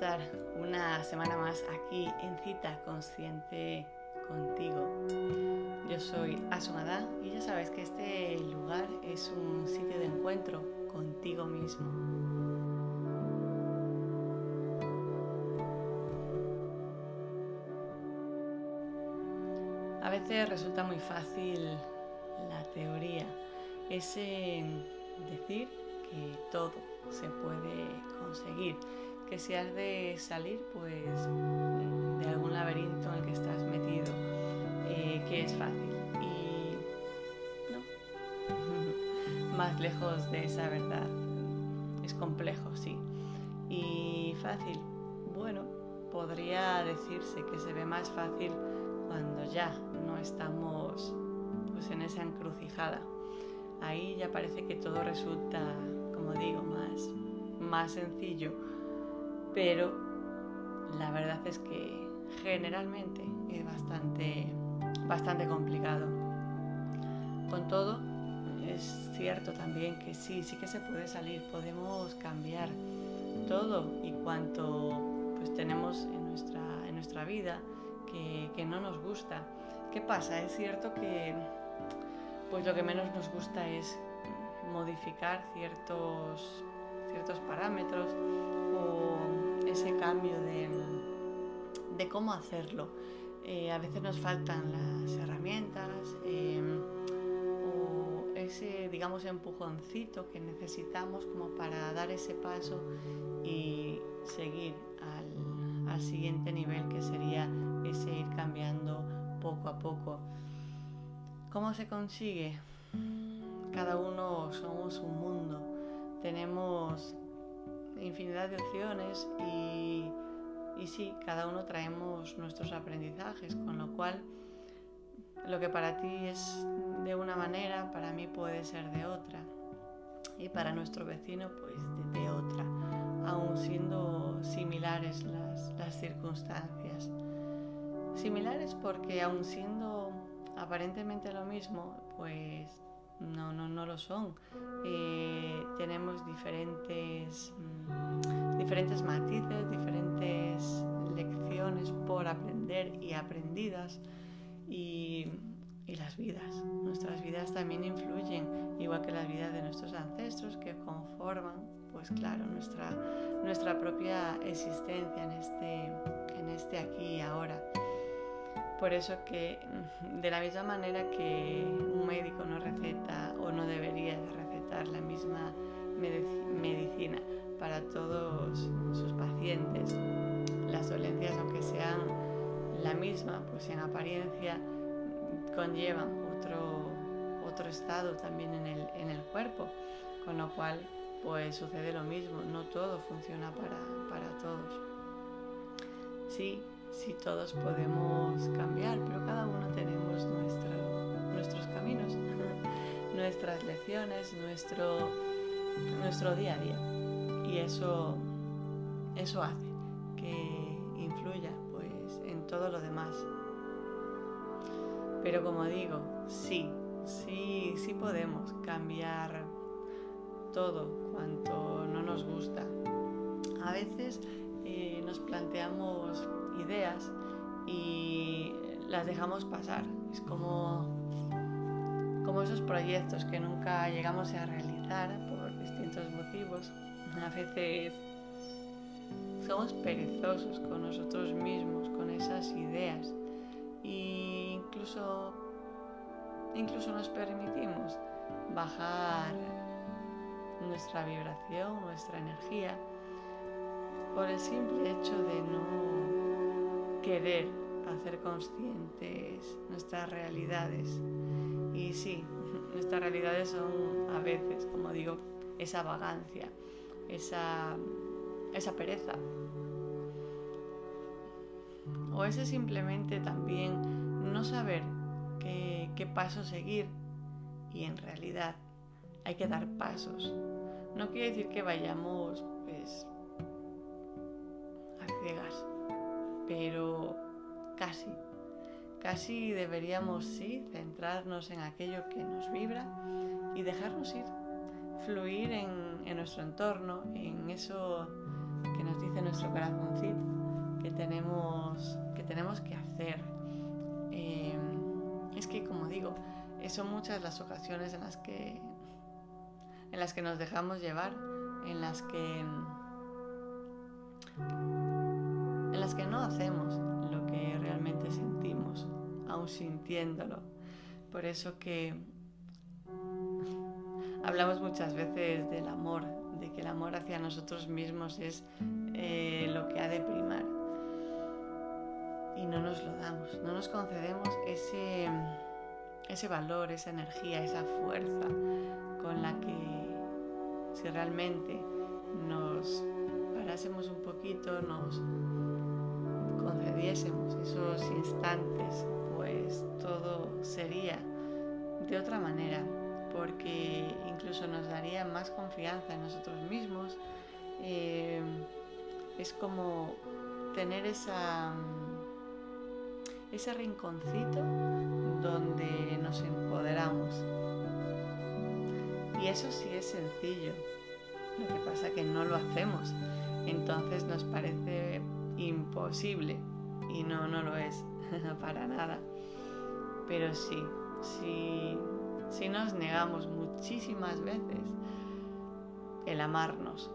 estar una semana más aquí en Cita Consciente contigo. Yo soy Asumada y ya sabes que este lugar es un sitio de encuentro contigo mismo. A veces resulta muy fácil la teoría, ese decir que todo se puede conseguir, que si has de salir pues de algún laberinto en el que estás metido, eh, que es fácil. Y no, más lejos de esa verdad, es complejo, sí, y fácil, bueno, podría decirse que se ve más fácil cuando ya no estamos pues en esa encrucijada. Ahí ya parece que todo resulta como digo, más, más sencillo, pero la verdad es que generalmente es bastante, bastante complicado. Con todo, es cierto también que sí, sí que se puede salir, podemos cambiar todo y cuanto pues tenemos en nuestra, en nuestra vida que, que no nos gusta. ¿Qué pasa? Es cierto que pues lo que menos nos gusta es modificar ciertos, ciertos parámetros ese cambio de, de cómo hacerlo. Eh, a veces nos faltan las herramientas em, o ese, digamos, empujoncito que necesitamos como para dar ese paso y seguir al, al siguiente nivel que sería ese ir cambiando poco a poco. ¿Cómo se consigue? Cada uno somos un mundo, tenemos infinidad de opciones y, y sí, cada uno traemos nuestros aprendizajes, con lo cual lo que para ti es de una manera, para mí puede ser de otra y para nuestro vecino pues de, otra, aun siendo similares las, las circunstancias. Similares porque aun siendo aparentemente lo mismo, pues no, no, no lo son. Eh, tenemos diferentes, mm, diferentes matices, diferentes lecciones por aprender y aprendidas y, y, las vidas. Nuestras vidas también influyen, igual que las vidas de nuestros ancestros que conforman, pues claro, nuestra, nuestra propia existencia en este, en este aquí y ahora. Por eso que de la misma manera que un médico no receta o no debería de recetar la misma medicina para todos sus pacientes, las dolencias aunque sean la misma, pues en apariencia conllevan otro, otro estado también en el, en el cuerpo, con lo cual pues sucede lo mismo, no todo funciona para, para todos. Sí, si todos podemos cambiar, pero cada uno tenemos nuestro, nuestros caminos, nuestras lecciones, nuestro, nuestro día a día. Y eso, eso hace que influya pues, en todo lo demás. Pero como digo, sí, sí, sí podemos cambiar todo cuanto no nos gusta. A veces eh, nos planteamos ideas y las dejamos pasar. Es como, como esos proyectos que nunca llegamos a realizar por distintos motivos. A veces somos perezosos con nosotros mismos, con esas ideas. E incluso, incluso nos permitimos bajar nuestra vibración, nuestra energía, por el simple hecho de no querer hacer conscientes nuestras realidades. Y sí, nuestras realidades son a veces, como digo, esa vagancia, esa, esa pereza. O ese simplemente también no saber qué, qué paso seguir y en realidad hay que dar pasos. No quiere decir que vayamos pues a ciegas pero casi, casi deberíamos sí centrarnos en aquello que nos vibra y dejarnos ir, fluir en, nuestro entorno, en eso nos dice nuestro corazoncito que tenemos que, que hacer. Em, es que, como digo, son muchas las ocasiones en las que en las que nos dejamos llevar, en las que en no hacemos lo que realmente sentimos, aún sintiéndolo. Por eso que hablamos muchas veces del amor, de que el amor hacia nosotros mismos es eh, lo que ha de primar. Y no nos lo damos, no nos concedemos ese, ese valor, esa energía, esa fuerza con la que si realmente nos parásemos un poquito, nos concediésemos esos instantes, pues todo sería de otra manera, porque incluso nos daría más confianza en nosotros mismos. Eh, es como tener esa, ese rinconcito donde nos empoderamos. Y eso sí es sencillo. Lo que pasa que no lo hacemos. Entonces nos parece imposible. Y no, no lo es. para nada. Pero sí, sí, sí nos negamos muchísimas veces el amarnos.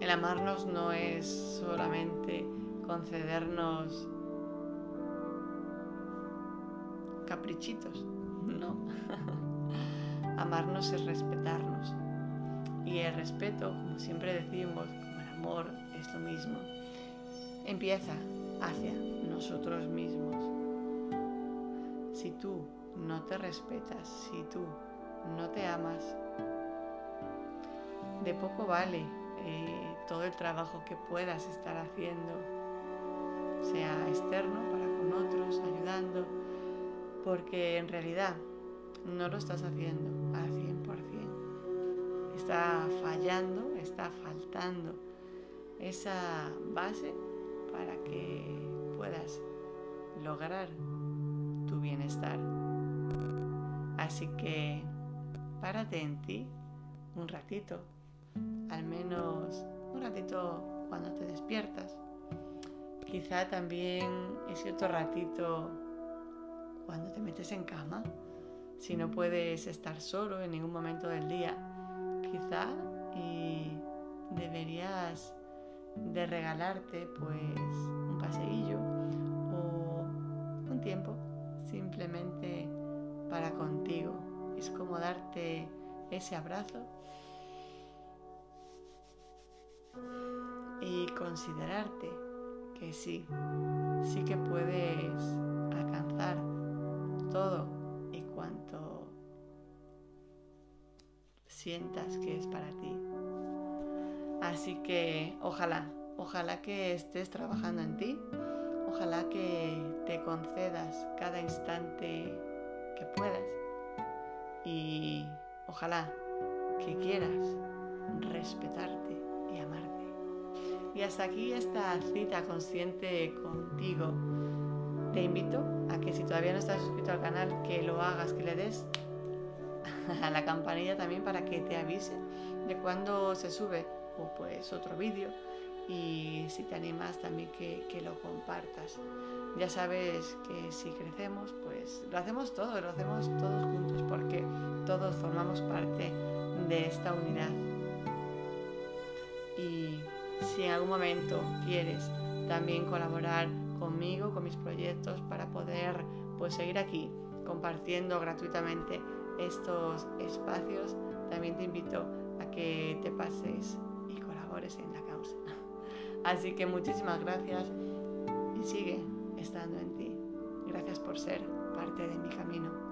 El amarnos no es solamente concedernos caprichitos, no. Amarnos es respetarnos. Y el respeto, como siempre decimos, como el amor, es lo mismo. Empieza hacia nosotros mismos. Si tú no te respetas, si tú no te amas, de poco vale eh, todo el trabajo que puedas estar haciendo, sea externo para con otros, ayudando, porque en realidad no lo estás haciendo al 100%. Está fallando, está faltando esa base para que puedas lograr tu bienestar. Así que párate en ti un ratito, al menos un ratito cuando te despiertas. Quizá también ese otro ratito cuando te metes en cama, si no puedes estar solo en ningún momento del día, quizá y deberías de regalarte pues un paseillo o un tiempo simplemente para contigo. Es como darte ese abrazo y considerarte que sí, sí que puedes alcanzar todo y cuanto sientas que es para ti. Así que ojalá, ojalá que estés trabajando en ti, ojalá que te concedas cada instante que puedas y ojalá que quieras respetarte y amarte. Y hasta aquí esta cita consciente contigo. Te invito a que si todavía no estás suscrito al canal, que lo hagas, que le des a la campanilla también para que te avise de cuando se sube o pues otro vídeo y si te animas también que, que, lo compartas. Ya sabes que si crecemos, pues lo hacemos todo, lo hacemos todos juntos porque todos formamos parte de esta unidad. Y si en algún momento quieres también colaborar conmigo, con mis proyectos, para poder pues seguir aquí compartiendo gratuitamente estos espacios, también te invito a que te pases en la causa. Así que muchísimas gracias y sigue estando en ti. Gracias por ser parte de mi camino.